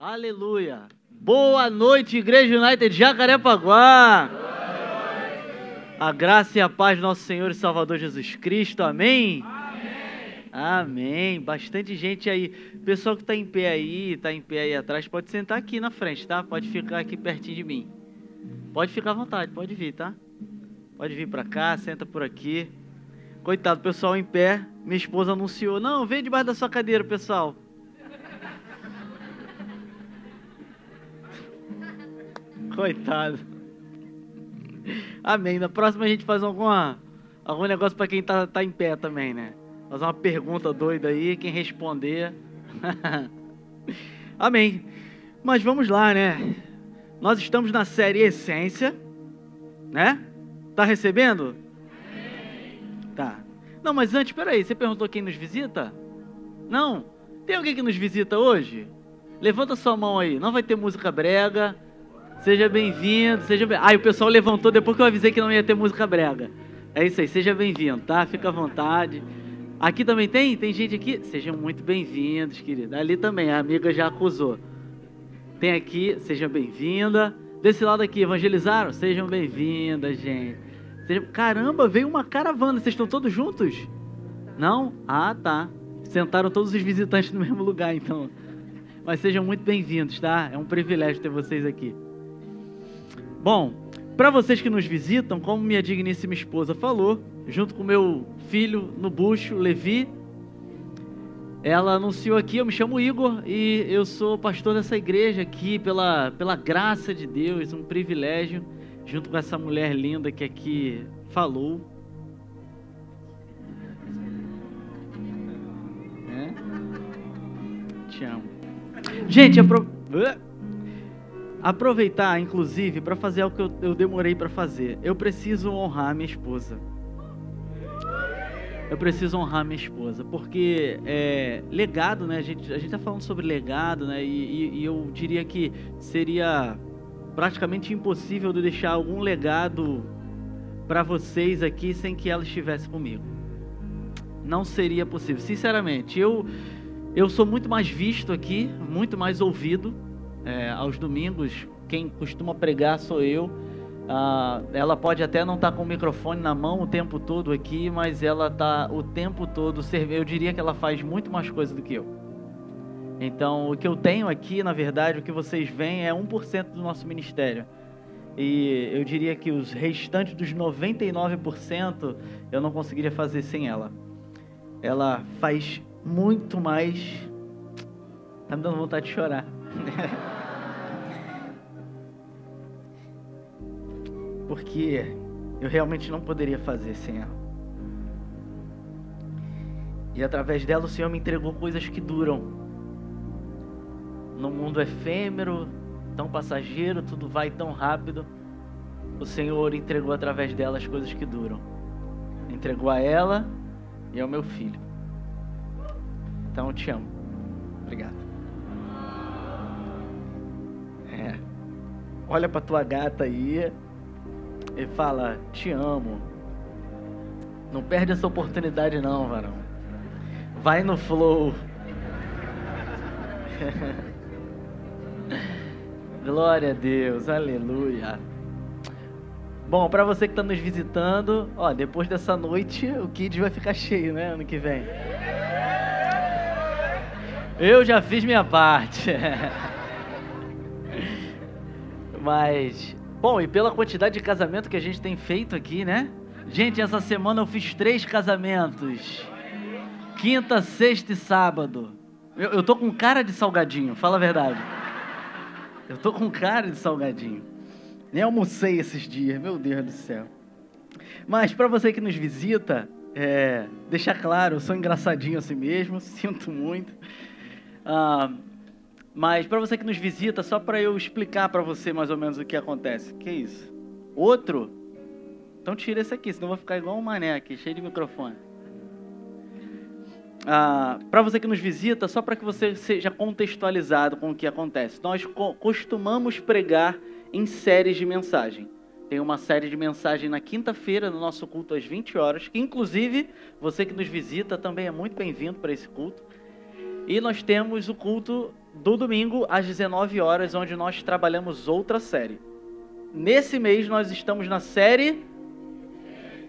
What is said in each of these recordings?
Aleluia. Boa noite, Igreja United Jacarepaguá. A graça e a paz do nosso Senhor e Salvador Jesus Cristo. Amém? Amém. Amém. Bastante gente aí. Pessoal que está em pé aí, está em pé aí atrás, pode sentar aqui na frente, tá? Pode ficar aqui pertinho de mim. Pode ficar à vontade, pode vir, tá? Pode vir para cá, senta por aqui. Coitado, pessoal em pé. Minha esposa anunciou: Não, vem debaixo da sua cadeira, pessoal. Coitado. Amém. Na próxima a gente faz alguma, algum negócio para quem tá, tá em pé também, né? Fazer uma pergunta doida aí, quem responder. Amém. Mas vamos lá, né? Nós estamos na série Essência, né? Tá recebendo? Tá. Não, mas antes, peraí, você perguntou quem nos visita? Não? Tem alguém que nos visita hoje? Levanta sua mão aí. Não vai ter música brega. Seja bem-vindo, seja bem... Ah, o pessoal levantou depois que eu avisei que não ia ter música brega. É isso aí, seja bem-vindo, tá? Fica à vontade. Aqui também tem? Tem gente aqui? Sejam muito bem-vindos, querida. Ali também, a amiga já acusou. Tem aqui, seja bem-vinda. Desse lado aqui, evangelizaram? Sejam bem-vindas, gente. Caramba, veio uma caravana. Vocês estão todos juntos? Não? Ah, tá. Sentaram todos os visitantes no mesmo lugar, então. Mas sejam muito bem-vindos, tá? É um privilégio ter vocês aqui. Bom, para vocês que nos visitam, como minha digníssima esposa falou, junto com meu filho no bucho, Levi, ela anunciou aqui, eu me chamo Igor e eu sou pastor dessa igreja aqui pela, pela graça de Deus, um privilégio, junto com essa mulher linda que aqui falou. É? Te amo. Gente, apro aproveitar, inclusive, para fazer o que eu, eu demorei para fazer. Eu preciso honrar minha esposa. Eu preciso honrar minha esposa, porque é, legado, né? A gente a gente está falando sobre legado, né? E, e, e, eu diria que seria praticamente impossível de deixar algum legado para vocês aqui sem que ela estivesse comigo. Não seria possível, sinceramente. Eu eu sou muito mais visto aqui, muito mais ouvido é, aos domingos, quem costuma pregar sou eu. Ah, ela pode até não estar tá com o microfone na mão o tempo todo aqui, mas ela está o tempo todo. Eu diria que ela faz muito mais coisa do que eu. Então, o que eu tenho aqui, na verdade, o que vocês veem é 1% do nosso ministério. E eu diria que os restantes dos 99% eu não conseguiria fazer sem ela. Ela faz muito mais. Tá me dando vontade de chorar. porque eu realmente não poderia fazer sem ela. E através dela o Senhor me entregou coisas que duram. No mundo efêmero, tão passageiro, tudo vai tão rápido. O Senhor entregou através dela as coisas que duram. Entregou a ela e ao meu filho. Então eu te amo. Obrigado. Olha para tua gata aí. Ele fala: Te amo. Não perde essa oportunidade, não, varão. Vai no flow. Glória a Deus, aleluia. Bom, para você que está nos visitando, ó, depois dessa noite o Kids vai ficar cheio, né? Ano que vem. Eu já fiz minha parte. Mas Bom, e pela quantidade de casamento que a gente tem feito aqui, né? Gente, essa semana eu fiz três casamentos. Quinta, sexta e sábado. Eu, eu tô com cara de salgadinho, fala a verdade. Eu tô com cara de salgadinho. Nem almocei esses dias, meu Deus do céu. Mas para você que nos visita, é, deixar claro, eu sou engraçadinho assim mesmo, sinto muito. Ah, mas para você que nos visita, só para eu explicar para você mais ou menos o que acontece. Que isso? Outro? Então tira esse aqui, senão eu vou ficar igual um mané aqui, cheio de microfone. Ah, para você que nos visita, só para que você seja contextualizado com o que acontece. Nós co costumamos pregar em séries de mensagem. Tem uma série de mensagem na quinta-feira no nosso culto às 20 horas, que inclusive você que nos visita também é muito bem-vindo para esse culto. E nós temos o culto do domingo às 19 horas, onde nós trabalhamos outra série. Nesse mês nós estamos na série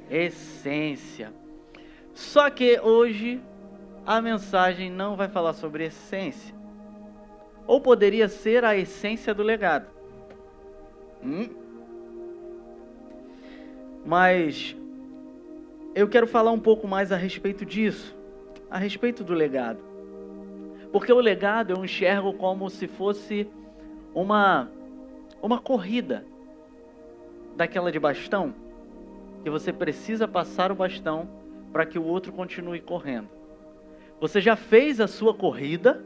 Essência. Só que hoje a mensagem não vai falar sobre essência. Ou poderia ser a essência do legado. Hum? Mas eu quero falar um pouco mais a respeito disso, a respeito do legado. Porque o legado eu enxergo como se fosse uma uma corrida daquela de bastão, que você precisa passar o bastão para que o outro continue correndo. Você já fez a sua corrida,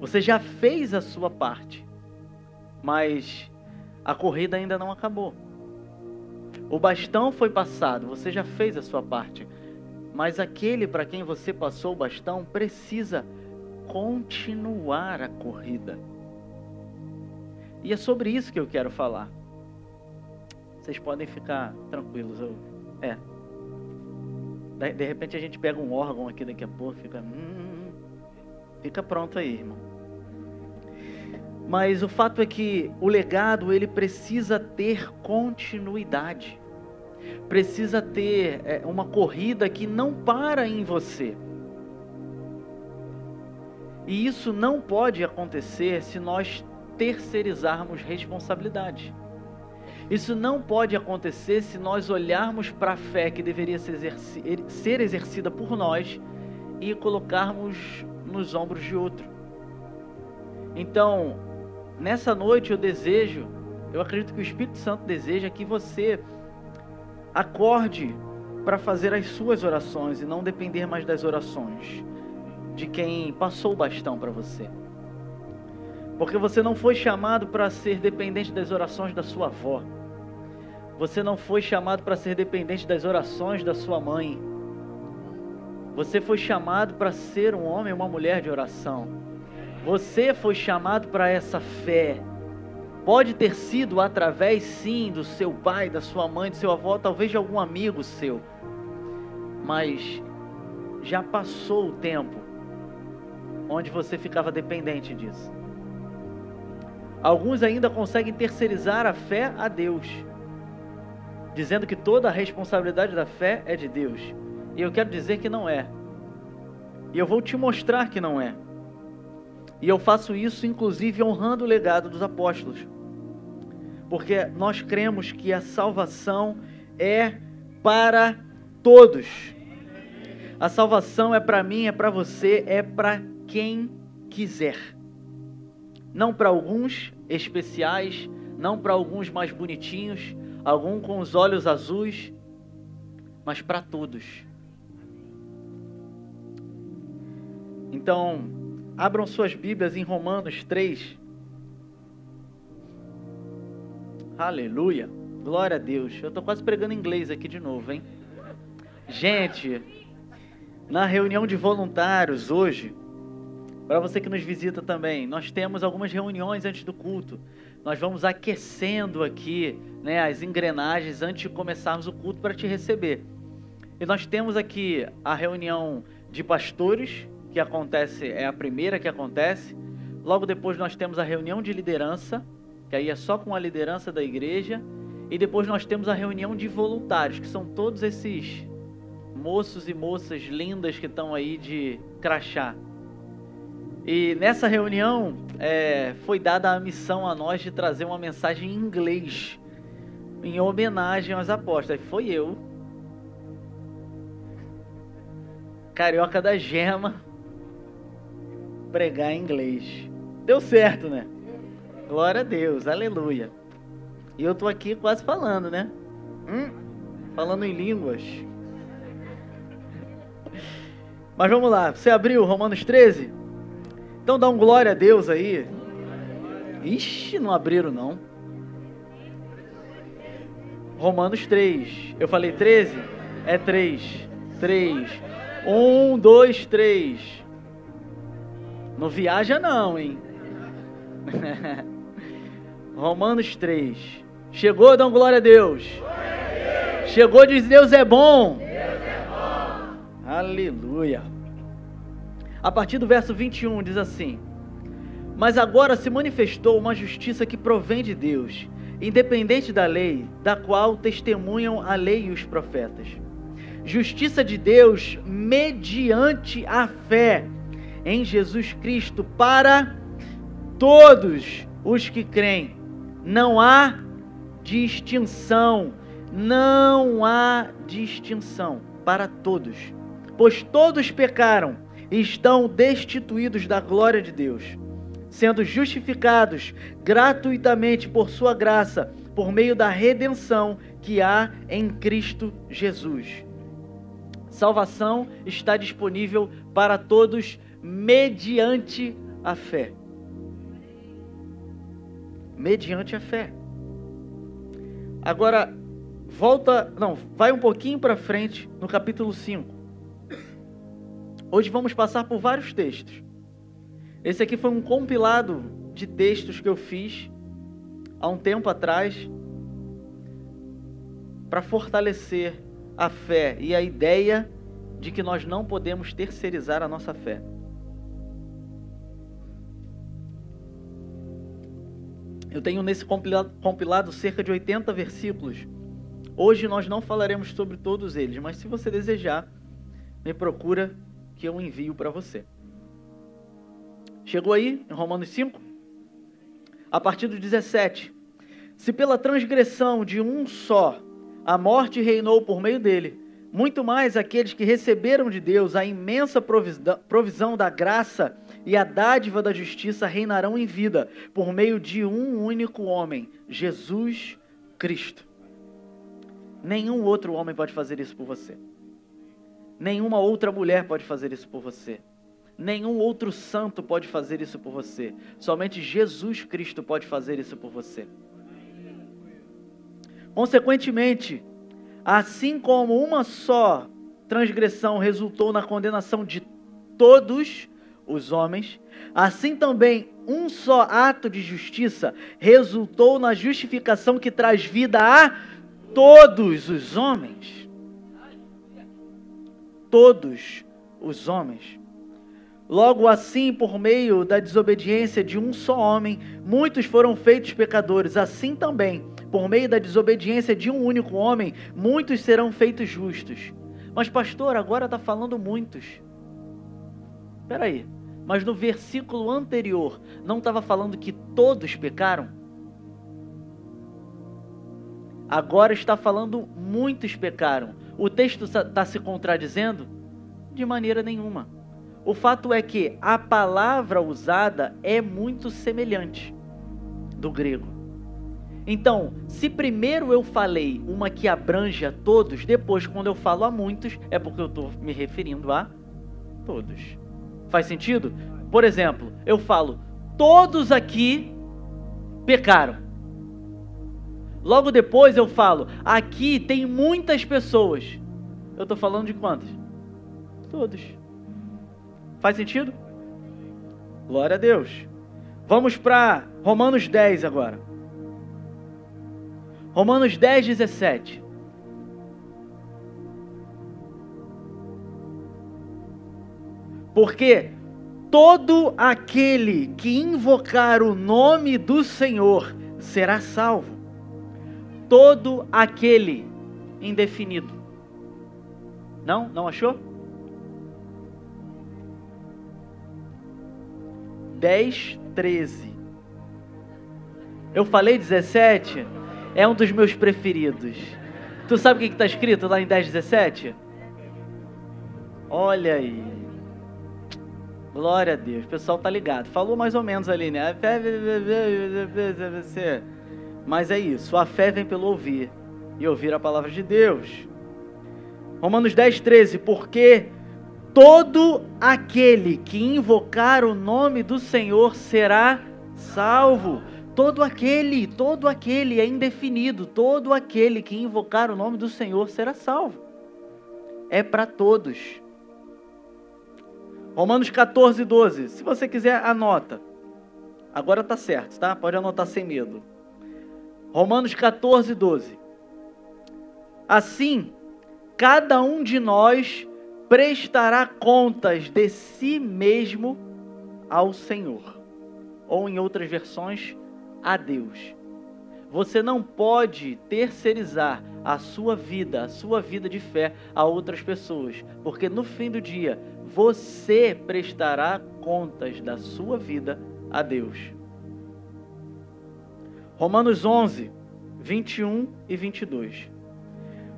você já fez a sua parte, mas a corrida ainda não acabou. O bastão foi passado, você já fez a sua parte, mas aquele para quem você passou o bastão precisa continuar a corrida. E é sobre isso que eu quero falar. Vocês podem ficar tranquilos. Eu, é. De repente a gente pega um órgão aqui daqui a pouco, fica. Hum, fica pronto aí, irmão. Mas o fato é que o legado ele precisa ter continuidade. Precisa ter é, uma corrida que não para em você. E isso não pode acontecer se nós terceirizarmos responsabilidade. Isso não pode acontecer se nós olharmos para a fé que deveria ser, exerci ser exercida por nós e colocarmos nos ombros de outro. Então, nessa noite eu desejo, eu acredito que o Espírito Santo deseja que você acorde para fazer as suas orações e não depender mais das orações de quem passou o bastão para você. Porque você não foi chamado para ser dependente das orações da sua avó. Você não foi chamado para ser dependente das orações da sua mãe. Você foi chamado para ser um homem ou uma mulher de oração. Você foi chamado para essa fé. Pode ter sido através, sim, do seu pai, da sua mãe, do seu avô, talvez de algum amigo seu. Mas já passou o tempo onde você ficava dependente disso. Alguns ainda conseguem terceirizar a fé a Deus dizendo que toda a responsabilidade da fé é de Deus. E eu quero dizer que não é. E eu vou te mostrar que não é. E eu faço isso, inclusive, honrando o legado dos apóstolos. Porque nós cremos que a salvação é para todos. A salvação é para mim, é para você, é para quem quiser. Não para alguns especiais, não para alguns mais bonitinhos, algum com os olhos azuis, mas para todos. Então, abram suas Bíblias em Romanos 3. Aleluia. Glória a Deus. Eu estou quase pregando inglês aqui de novo, hein? Gente, na reunião de voluntários hoje, para você que nos visita também, nós temos algumas reuniões antes do culto. Nós vamos aquecendo aqui né, as engrenagens antes de começarmos o culto para te receber. E nós temos aqui a reunião de pastores, que acontece, é a primeira que acontece. Logo depois nós temos a reunião de liderança, que aí é só com a liderança da igreja. E depois nós temos a reunião de voluntários, que são todos esses moços e moças lindas que estão aí de crachá. E nessa reunião é, foi dada a missão a nós de trazer uma mensagem em inglês, em homenagem aos apóstolos. Foi eu, carioca da gema, pregar em inglês. Deu certo, né? Glória a Deus, aleluia. E eu tô aqui quase falando, né? Hum, falando em línguas. Mas vamos lá, você abriu Romanos 13? Então dá um glória a Deus aí. Ixi, não abriram não. Romanos 3. Eu falei 13? É 3. 3. 1, 2, 3. Não viaja não, hein? Romanos 3. Chegou, um glória a Deus. Glória a Deus. Chegou, diz Deus é bom. Deus é bom. Aleluia. A partir do verso 21 diz assim: Mas agora se manifestou uma justiça que provém de Deus, independente da lei, da qual testemunham a lei e os profetas. Justiça de Deus mediante a fé em Jesus Cristo para todos os que creem. Não há distinção, não há distinção para todos, pois todos pecaram e estão destituídos da glória de Deus sendo justificados gratuitamente por Sua graça, por meio da redenção que há em Cristo Jesus. Salvação está disponível para todos mediante a fé. Mediante a fé. Agora, volta, não, vai um pouquinho para frente no capítulo 5. Hoje vamos passar por vários textos. Esse aqui foi um compilado de textos que eu fiz há um tempo atrás para fortalecer a fé e a ideia de que nós não podemos terceirizar a nossa fé. Eu tenho nesse compilado, compilado, cerca de 80 versículos. Hoje nós não falaremos sobre todos eles, mas se você desejar, me procura que eu envio para você. Chegou aí, em Romanos 5? A partir do 17. Se pela transgressão de um só a morte reinou por meio dele, muito mais aqueles que receberam de Deus a imensa provisão da graça e a dádiva da justiça reinarão em vida por meio de um único homem, Jesus Cristo. Nenhum outro homem pode fazer isso por você. Nenhuma outra mulher pode fazer isso por você. Nenhum outro santo pode fazer isso por você. Somente Jesus Cristo pode fazer isso por você. Consequentemente, assim como uma só transgressão resultou na condenação de todos os homens, assim também um só ato de justiça resultou na justificação que traz vida a todos os homens. Todos os homens. Logo assim, por meio da desobediência de um só homem, muitos foram feitos pecadores. Assim também, por meio da desobediência de um único homem, muitos serão feitos justos. Mas, pastor, agora está falando muitos. Espera aí. Mas no versículo anterior, não estava falando que todos pecaram? Agora está falando muitos pecaram. O texto está se contradizendo? De maneira nenhuma. O fato é que a palavra usada é muito semelhante do grego. Então, se primeiro eu falei uma que abrange a todos, depois, quando eu falo a muitos, é porque eu estou me referindo a todos. Faz sentido? Por exemplo, eu falo, todos aqui pecaram. Logo depois eu falo, aqui tem muitas pessoas. Eu estou falando de quantas? Todos. Faz sentido? Glória a Deus. Vamos para Romanos 10 agora. Romanos 10, 17. Porque todo aquele que invocar o nome do Senhor será salvo. Todo aquele indefinido. Não? Não achou? 10, 13. Eu falei 17? É um dos meus preferidos. Tu sabe o que está escrito lá em 10, 17? Olha aí. Glória a Deus. O pessoal tá ligado. Falou mais ou menos ali, né? Mas é isso. A fé vem pelo ouvir. E ouvir a palavra de Deus. Romanos 10, 13. Porque todo aquele que invocar o nome do Senhor será salvo. Todo aquele, todo aquele é indefinido, todo aquele que invocar o nome do Senhor será salvo. É para todos. Romanos 14, 12. Se você quiser, anota. Agora tá certo, tá? Pode anotar sem medo. Romanos 14, 12. Assim, cada um de nós prestará contas de si mesmo ao Senhor. ou em outras versões, a Deus. Você não pode terceirizar a sua vida, a sua vida de fé a outras pessoas, porque no fim do dia você prestará contas da sua vida a Deus. Romanos 11, 21 e 22.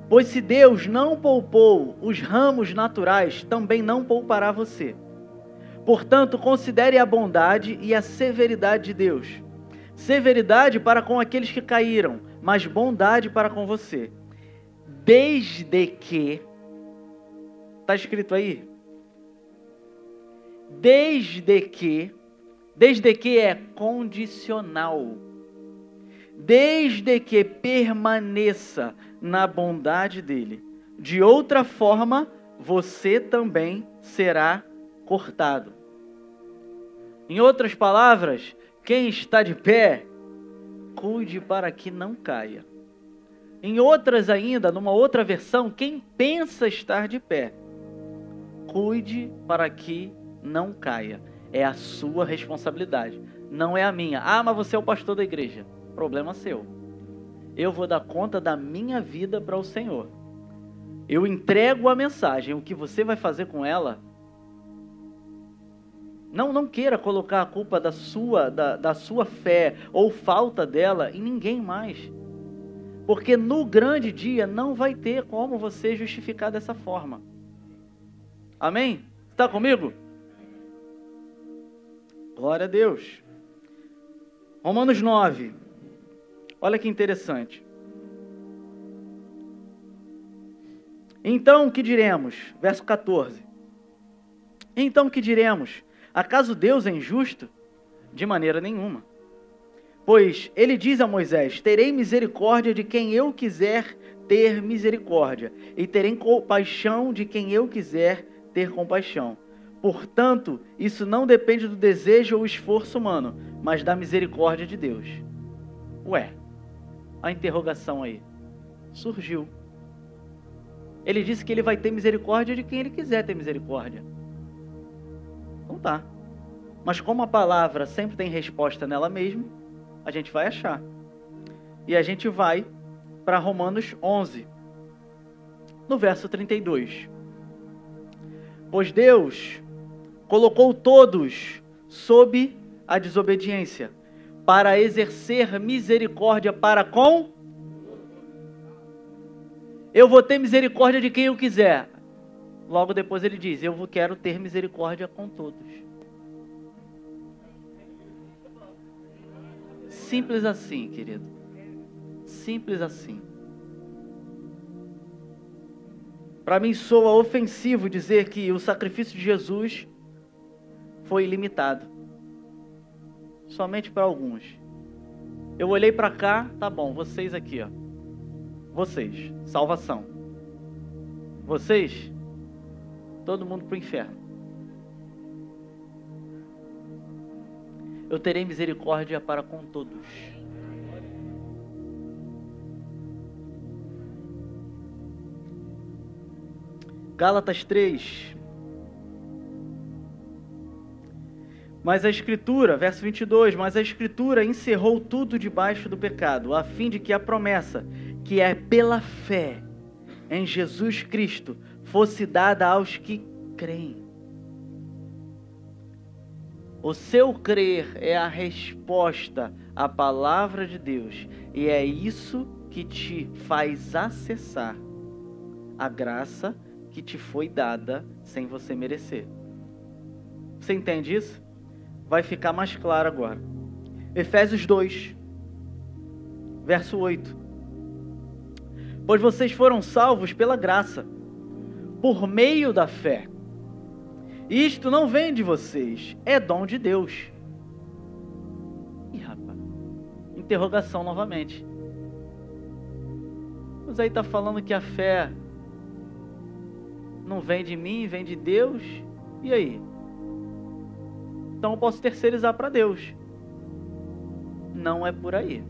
Pois se Deus não poupou os ramos naturais, também não poupará você. Portanto, considere a bondade e a severidade de Deus. Severidade para com aqueles que caíram, mas bondade para com você. Desde que. Está escrito aí? Desde que. Desde que é condicional. Desde que permaneça na bondade dele. De outra forma, você também será cortado. Em outras palavras, quem está de pé, cuide para que não caia. Em outras ainda, numa outra versão, quem pensa estar de pé, cuide para que não caia. É a sua responsabilidade, não é a minha. Ah, mas você é o pastor da igreja. Problema seu. Eu vou dar conta da minha vida para o Senhor. Eu entrego a mensagem, o que você vai fazer com ela não, não queira colocar a culpa da sua, da, da sua fé ou falta dela em ninguém mais. Porque no grande dia não vai ter como você justificar dessa forma. Amém? Está comigo? Glória a Deus. Romanos 9. Olha que interessante. Então, o que diremos? Verso 14. Então, o que diremos? Acaso Deus é injusto? De maneira nenhuma. Pois ele diz a Moisés: Terei misericórdia de quem eu quiser ter misericórdia, e terei compaixão de quem eu quiser ter compaixão. Portanto, isso não depende do desejo ou esforço humano, mas da misericórdia de Deus. Ué, a interrogação aí surgiu. Ele disse que ele vai ter misericórdia de quem ele quiser ter misericórdia. Não tá. Mas como a palavra sempre tem resposta nela mesma, a gente vai achar. E a gente vai para Romanos 11, no verso 32. Pois Deus colocou todos sob a desobediência, para exercer misericórdia para com. Eu vou ter misericórdia de quem eu quiser. Logo depois ele diz: Eu quero ter misericórdia com todos. Simples assim, querido. Simples assim. Para mim soa ofensivo dizer que o sacrifício de Jesus foi ilimitado. Somente para alguns. Eu olhei para cá, tá bom, vocês aqui, ó. Vocês, salvação. Vocês todo mundo para o inferno. Eu terei misericórdia para com todos. Gálatas 3. Mas a Escritura, verso 22, mas a Escritura encerrou tudo debaixo do pecado, a fim de que a promessa, que é pela fé em Jesus Cristo, fosse dada aos que creem. O seu crer é a resposta à palavra de Deus, e é isso que te faz acessar a graça que te foi dada sem você merecer. Você entende isso? Vai ficar mais claro agora. Efésios 2, verso 8. Pois vocês foram salvos pela graça por meio da fé. Isto não vem de vocês, é dom de Deus. Ih, rapaz. Interrogação novamente. Mas aí está falando que a fé não vem de mim, vem de Deus. E aí? Então eu posso terceirizar para Deus. Não é por aí.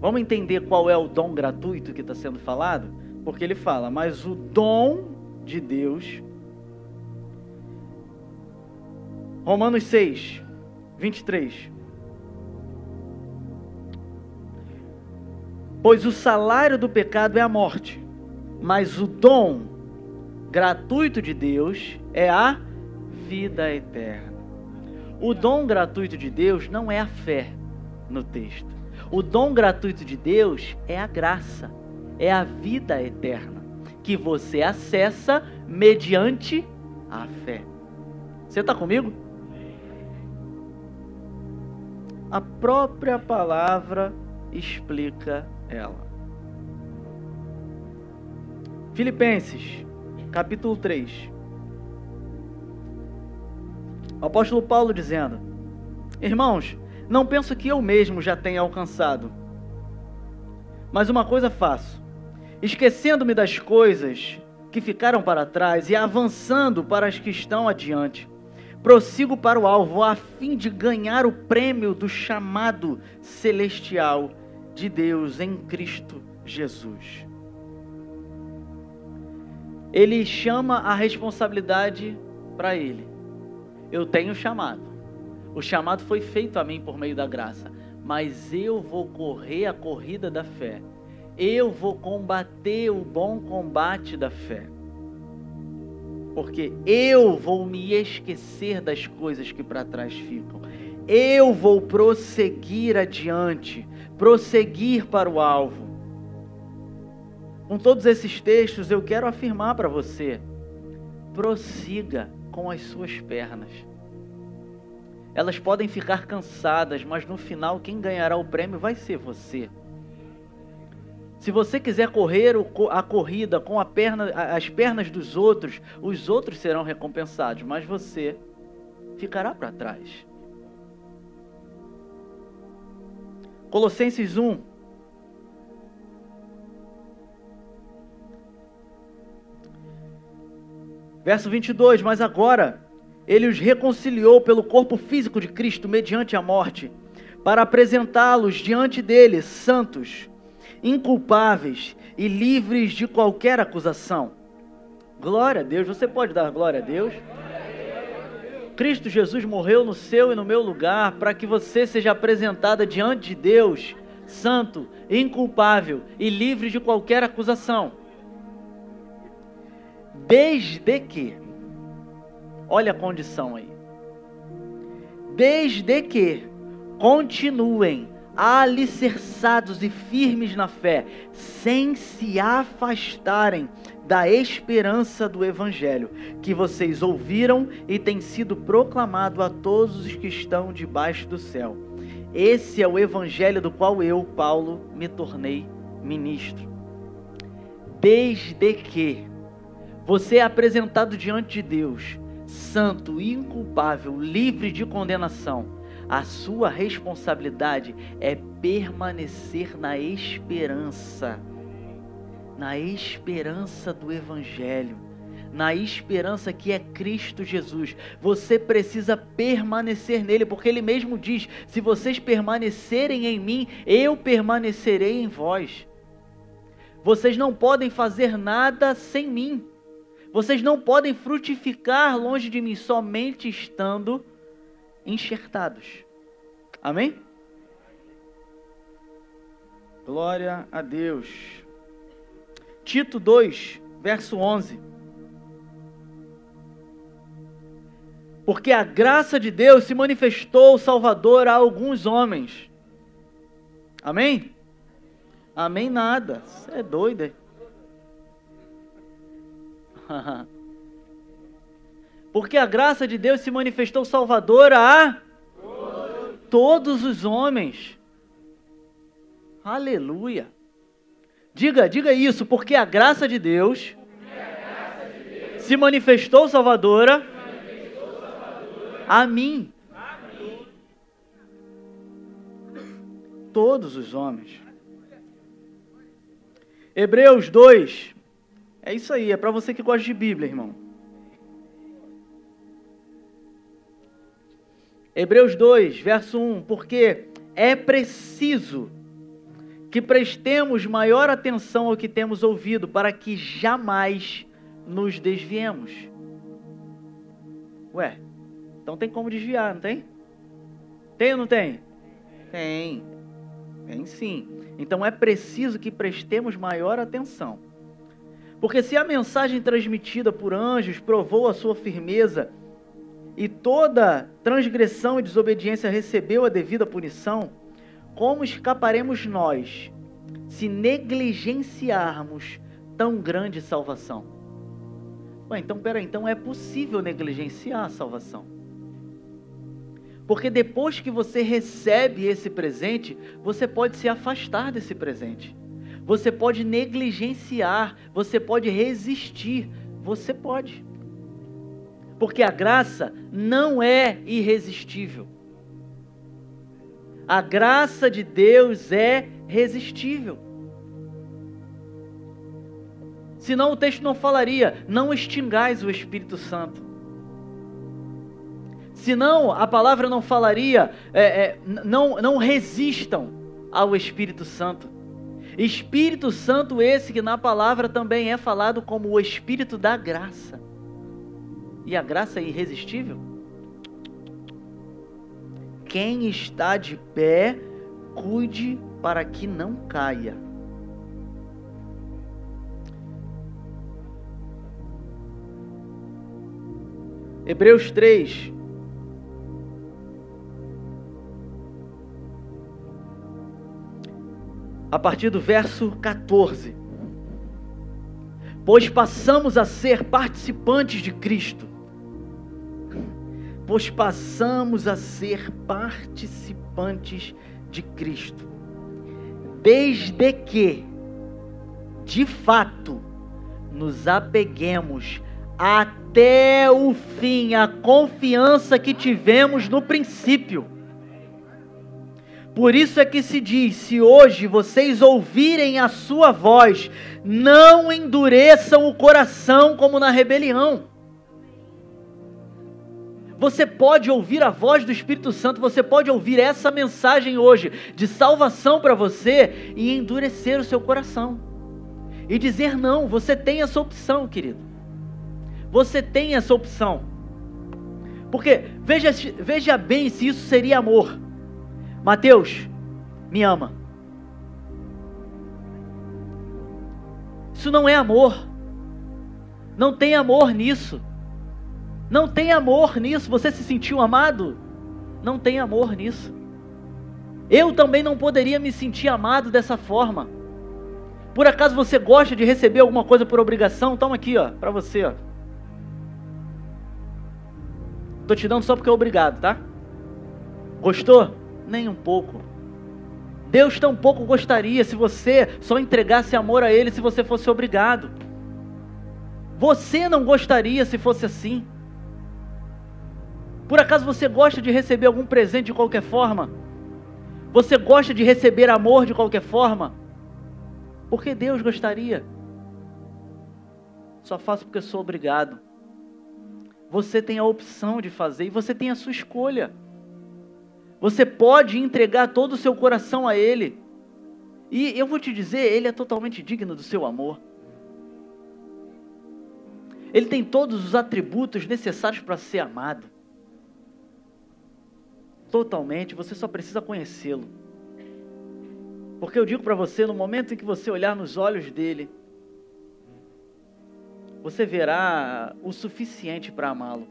Vamos entender qual é o dom gratuito que está sendo falado? Porque ele fala, mas o dom de Deus. Romanos 6, 23. Pois o salário do pecado é a morte, mas o dom gratuito de Deus é a vida eterna. O dom gratuito de Deus não é a fé no texto. O dom gratuito de Deus é a graça, é a vida eterna, que você acessa mediante a fé. Você está comigo? A própria palavra explica ela. Filipenses, capítulo 3. O apóstolo Paulo dizendo: Irmãos, não penso que eu mesmo já tenha alcançado, mas uma coisa faço, esquecendo-me das coisas que ficaram para trás e avançando para as que estão adiante. Prossigo para o alvo a fim de ganhar o prêmio do chamado celestial de Deus em Cristo Jesus. Ele chama a responsabilidade para ele. Eu tenho chamado. O chamado foi feito a mim por meio da graça, mas eu vou correr a corrida da fé eu vou combater o bom combate da fé. Porque eu vou me esquecer das coisas que para trás ficam. Eu vou prosseguir adiante, prosseguir para o alvo. Com todos esses textos, eu quero afirmar para você: prossiga com as suas pernas. Elas podem ficar cansadas, mas no final quem ganhará o prêmio vai ser você. Se você quiser correr a corrida com a perna, as pernas dos outros, os outros serão recompensados, mas você ficará para trás. Colossenses 1. Verso 22: Mas agora ele os reconciliou pelo corpo físico de Cristo mediante a morte, para apresentá-los diante dele santos inculpáveis e livres de qualquer acusação. Glória a Deus, você pode dar glória a Deus? Cristo Jesus morreu no seu e no meu lugar para que você seja apresentada diante de Deus, santo, inculpável e livre de qualquer acusação. Desde que, olha a condição aí, desde que continuem alicerçados e firmes na fé, sem se afastarem da esperança do Evangelho, que vocês ouviram e tem sido proclamado a todos os que estão debaixo do céu. Esse é o Evangelho do qual eu, Paulo, me tornei ministro. Desde que você é apresentado diante de Deus, santo, inculpável, livre de condenação, a sua responsabilidade é permanecer na esperança, na esperança do Evangelho, na esperança que é Cristo Jesus. Você precisa permanecer nele, porque ele mesmo diz: se vocês permanecerem em mim, eu permanecerei em vós. Vocês não podem fazer nada sem mim. Vocês não podem frutificar longe de mim, somente estando enxertados. Amém? Glória a Deus. Tito 2, verso 11. Porque a graça de Deus se manifestou Salvador a alguns homens. Amém? Amém nada. Você é doido. Porque a graça de Deus se manifestou salvadora a todos, os homens. Aleluia. Diga, diga isso, porque a graça de Deus, se manifestou salvadora a, mim. a mim. Todos os homens. Hebreus 2. É isso aí, é para você que gosta de Bíblia, irmão. Hebreus 2, verso 1, porque é preciso que prestemos maior atenção ao que temos ouvido, para que jamais nos desviemos. Ué, então tem como desviar, não tem? Tem ou não tem? Tem. Tem sim. Então é preciso que prestemos maior atenção. Porque se a mensagem transmitida por anjos provou a sua firmeza e toda transgressão e desobediência recebeu a devida punição, como escaparemos nós se negligenciarmos tão grande salvação? Ué, então, peraí, então é possível negligenciar a salvação. Porque depois que você recebe esse presente, você pode se afastar desse presente. Você pode negligenciar, você pode resistir, você pode. Porque a graça não é irresistível. A graça de Deus é resistível. Senão o texto não falaria: não extingais o Espírito Santo. Senão a palavra não falaria: é, é, não, não resistam ao Espírito Santo. Espírito Santo, esse que na palavra também é falado como o Espírito da graça. E a graça é irresistível? Quem está de pé, cuide para que não caia. Hebreus 3. A partir do verso 14. Pois passamos a ser participantes de Cristo. Pois passamos a ser participantes de Cristo. Desde que, de fato, nos apeguemos até o fim a confiança que tivemos no princípio. Por isso é que se diz: se hoje vocês ouvirem a sua voz, não endureçam o coração como na rebelião. Você pode ouvir a voz do Espírito Santo, você pode ouvir essa mensagem hoje de salvação para você e endurecer o seu coração. E dizer não, você tem essa opção, querido. Você tem essa opção. Porque veja, veja bem se isso seria amor. Mateus, me ama. Isso não é amor. Não tem amor nisso. Não tem amor nisso. Você se sentiu amado? Não tem amor nisso. Eu também não poderia me sentir amado dessa forma. Por acaso você gosta de receber alguma coisa por obrigação? Toma aqui, ó, para você, ó. Tô te dando só porque é obrigado, tá? Gostou? Nem um pouco. Deus tão pouco gostaria se você só entregasse amor a Ele se você fosse obrigado. Você não gostaria se fosse assim. Por acaso você gosta de receber algum presente de qualquer forma? Você gosta de receber amor de qualquer forma? Porque Deus gostaria. Só faço porque sou obrigado. Você tem a opção de fazer e você tem a sua escolha. Você pode entregar todo o seu coração a Ele. E eu vou te dizer, Ele é totalmente digno do seu amor. Ele tem todos os atributos necessários para ser amado. Totalmente, você só precisa conhecê-lo. Porque eu digo para você, no momento em que você olhar nos olhos dele, você verá o suficiente para amá-lo.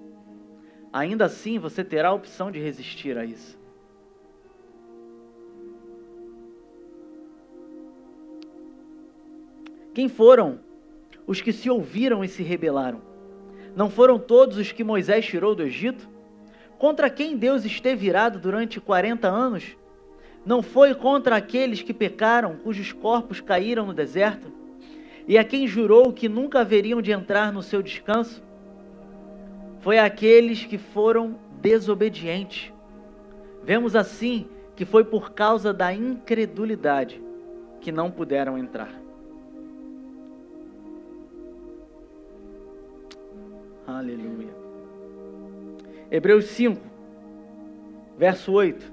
Ainda assim, você terá a opção de resistir a isso. Quem foram os que se ouviram e se rebelaram? Não foram todos os que Moisés tirou do Egito? Contra quem Deus esteve irado durante 40 anos? Não foi contra aqueles que pecaram, cujos corpos caíram no deserto? E a quem jurou que nunca haveriam de entrar no seu descanso? Foi aqueles que foram desobedientes. Vemos assim que foi por causa da incredulidade que não puderam entrar. Aleluia. Hebreus 5, verso 8.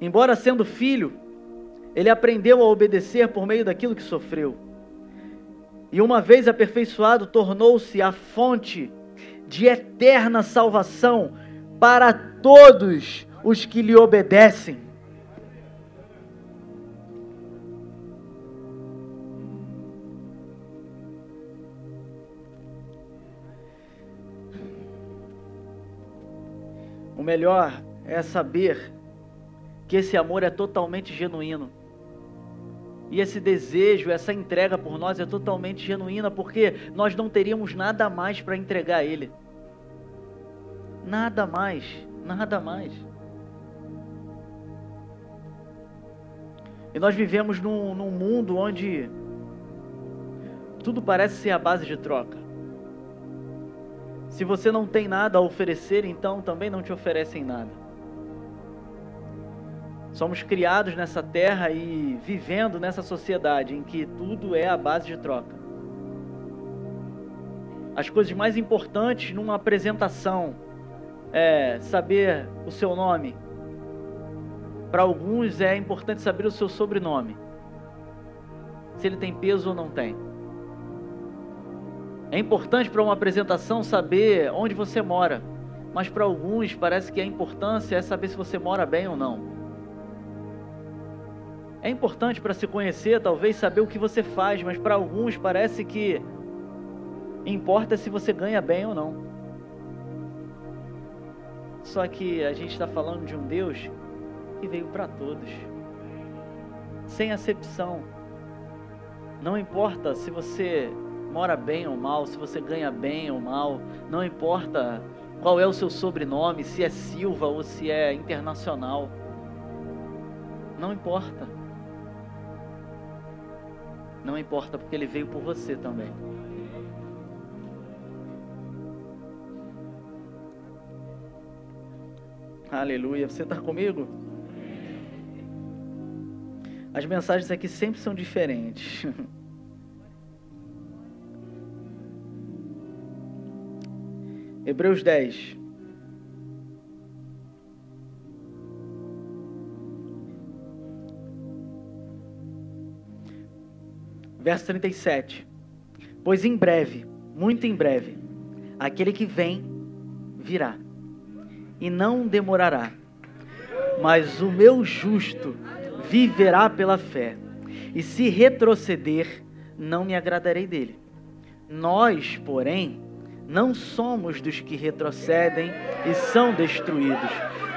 Embora sendo filho, ele aprendeu a obedecer por meio daquilo que sofreu. E uma vez aperfeiçoado, tornou-se a fonte de eterna salvação para todos os que lhe obedecem. O melhor é saber que esse amor é totalmente genuíno. E esse desejo, essa entrega por nós é totalmente genuína, porque nós não teríamos nada mais para entregar a Ele. Nada mais, nada mais. E nós vivemos num, num mundo onde tudo parece ser a base de troca. Se você não tem nada a oferecer, então também não te oferecem nada. Somos criados nessa terra e vivendo nessa sociedade em que tudo é a base de troca. As coisas mais importantes numa apresentação é saber o seu nome. Para alguns é importante saber o seu sobrenome. Se ele tem peso ou não tem. É importante para uma apresentação saber onde você mora, mas para alguns parece que a importância é saber se você mora bem ou não. É importante para se conhecer, talvez saber o que você faz, mas para alguns parece que importa se você ganha bem ou não. Só que a gente está falando de um Deus que veio para todos, sem acepção. Não importa se você mora bem ou mal, se você ganha bem ou mal, não importa qual é o seu sobrenome, se é Silva ou se é internacional. Não importa. Não importa, porque ele veio por você também. Aleluia. Você está comigo? As mensagens aqui sempre são diferentes. Hebreus 10. Verso 37. Pois em breve, muito em breve, aquele que vem virá, e não demorará. Mas o meu justo viverá pela fé, e se retroceder, não me agradarei dele. Nós, porém, não somos dos que retrocedem e são destruídos,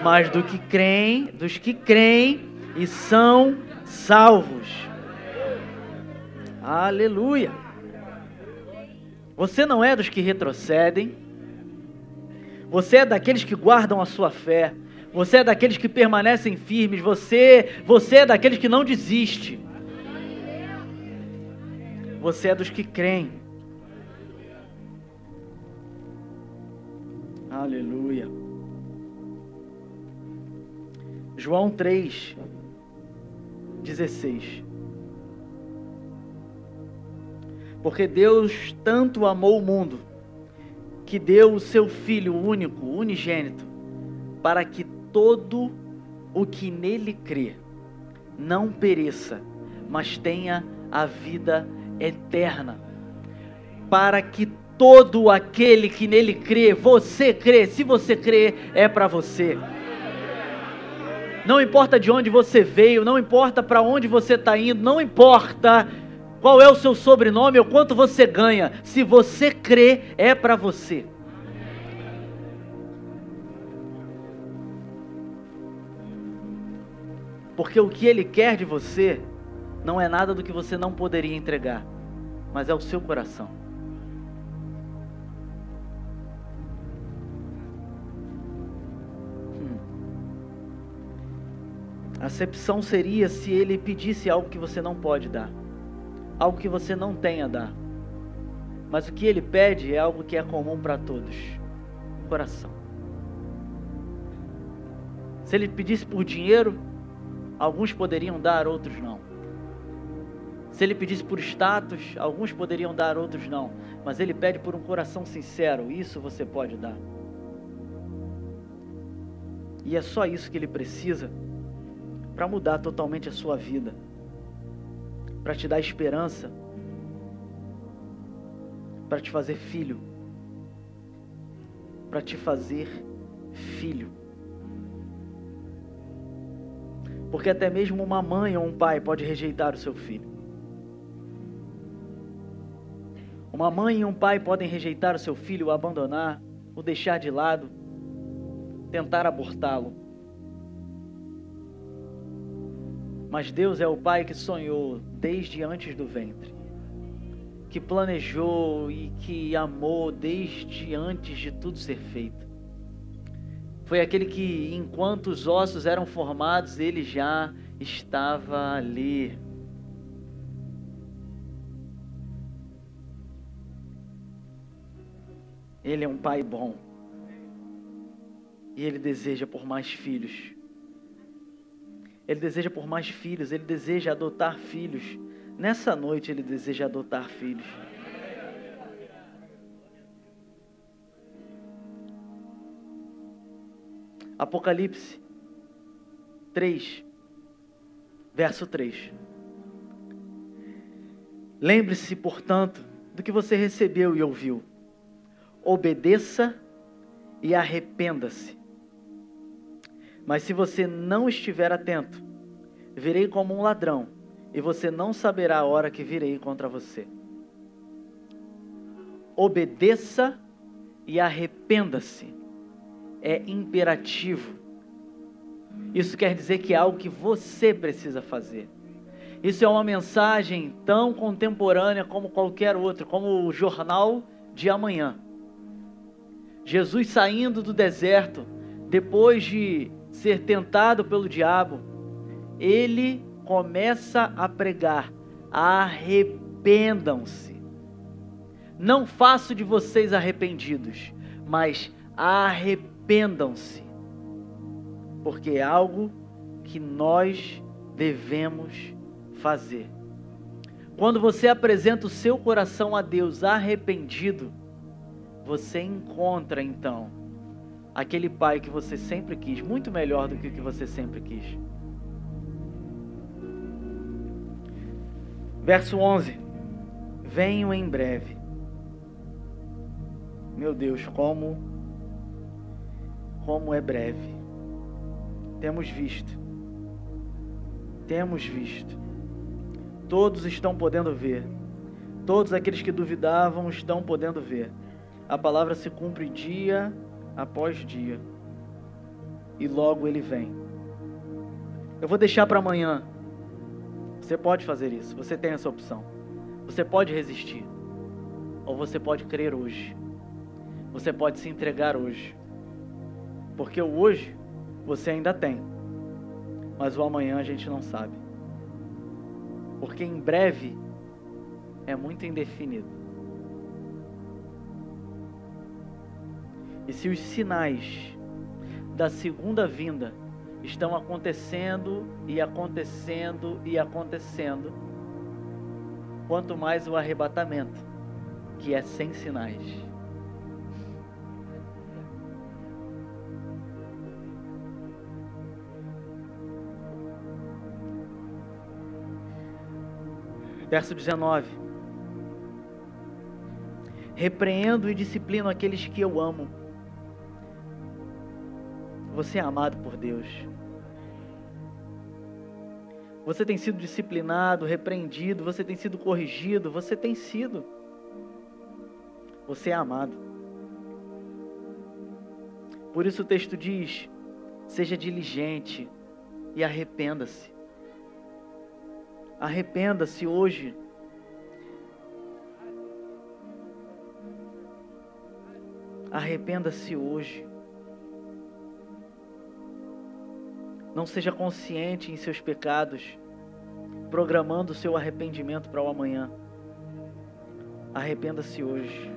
mas do que creem, dos que creem e são salvos. Aleluia. Você não é dos que retrocedem. Você é daqueles que guardam a sua fé. Você é daqueles que permanecem firmes. Você, você é daqueles que não desiste. Você é dos que creem. Aleluia. João 3, 16. Porque Deus tanto amou o mundo, que deu o seu Filho único, unigênito, para que todo o que nele crê não pereça, mas tenha a vida eterna. Para que todo aquele que nele crê, você crê, se você crê, é para você. Não importa de onde você veio, não importa para onde você está indo, não importa qual é o seu sobrenome ou quanto você ganha. Se você crê, é para você. Porque o que ele quer de você não é nada do que você não poderia entregar, mas é o seu coração. Acepção seria se ele pedisse algo que você não pode dar algo que você não tem a dar. Mas o que ele pede é algo que é comum para todos: coração. Se ele pedisse por dinheiro, alguns poderiam dar, outros não. Se ele pedisse por status, alguns poderiam dar, outros não. Mas ele pede por um coração sincero, isso você pode dar. E é só isso que ele precisa para mudar totalmente a sua vida para te dar esperança, para te fazer filho, para te fazer filho. Porque até mesmo uma mãe ou um pai pode rejeitar o seu filho. Uma mãe e um pai podem rejeitar o seu filho, o abandonar, o deixar de lado, tentar abortá-lo. Mas Deus é o pai que sonhou desde antes do ventre, que planejou e que amou desde antes de tudo ser feito. Foi aquele que, enquanto os ossos eram formados, ele já estava ali. Ele é um pai bom. E ele deseja por mais filhos. Ele deseja por mais filhos, ele deseja adotar filhos. Nessa noite ele deseja adotar filhos. Apocalipse 3, verso 3. Lembre-se, portanto, do que você recebeu e ouviu. Obedeça e arrependa-se. Mas se você não estiver atento, virei como um ladrão, e você não saberá a hora que virei contra você. Obedeça e arrependa-se. É imperativo. Isso quer dizer que é algo que você precisa fazer. Isso é uma mensagem tão contemporânea como qualquer outra, como o jornal de amanhã. Jesus saindo do deserto, depois de ser tentado pelo diabo, ele começa a pregar: arrependam-se. Não faço de vocês arrependidos, mas arrependam-se. Porque é algo que nós devemos fazer. Quando você apresenta o seu coração a Deus arrependido, você encontra então aquele pai que você sempre quis, muito melhor do que o que você sempre quis. Verso 11: Venho em breve. Meu Deus, como como é breve. Temos visto. Temos visto. Todos estão podendo ver. Todos aqueles que duvidavam estão podendo ver. A palavra se cumpre dia após dia. E logo ele vem. Eu vou deixar para amanhã. Você pode fazer isso, você tem essa opção. Você pode resistir. Ou você pode crer hoje. Você pode se entregar hoje. Porque o hoje você ainda tem. Mas o amanhã a gente não sabe. Porque em breve é muito indefinido. E se os sinais da segunda vinda estão acontecendo e acontecendo e acontecendo, quanto mais o arrebatamento, que é sem sinais. Verso 19: Repreendo e disciplino aqueles que eu amo você é amado por Deus. Você tem sido disciplinado, repreendido, você tem sido corrigido, você tem sido. Você é amado. Por isso o texto diz: seja diligente e arrependa-se. Arrependa-se hoje. Arrependa-se hoje. Não seja consciente em seus pecados, programando o seu arrependimento para o amanhã. Arrependa-se hoje.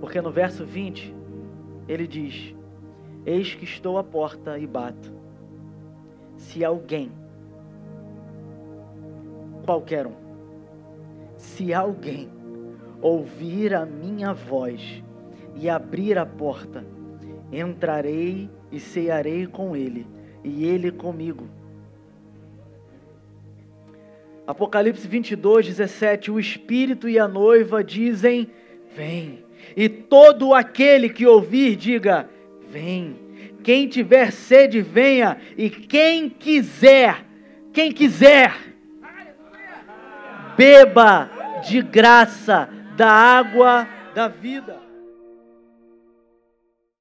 Porque no verso 20, ele diz: Eis que estou à porta e bato. Se alguém, qualquer um, se alguém ouvir a minha voz e abrir a porta, entrarei e cearei com ele, e ele comigo. Apocalipse 22, 17: O Espírito e a noiva dizem: Vem. E todo aquele que ouvir, diga: Vem. Quem tiver sede, venha. E quem quiser, quem quiser, beba de graça da água da vida.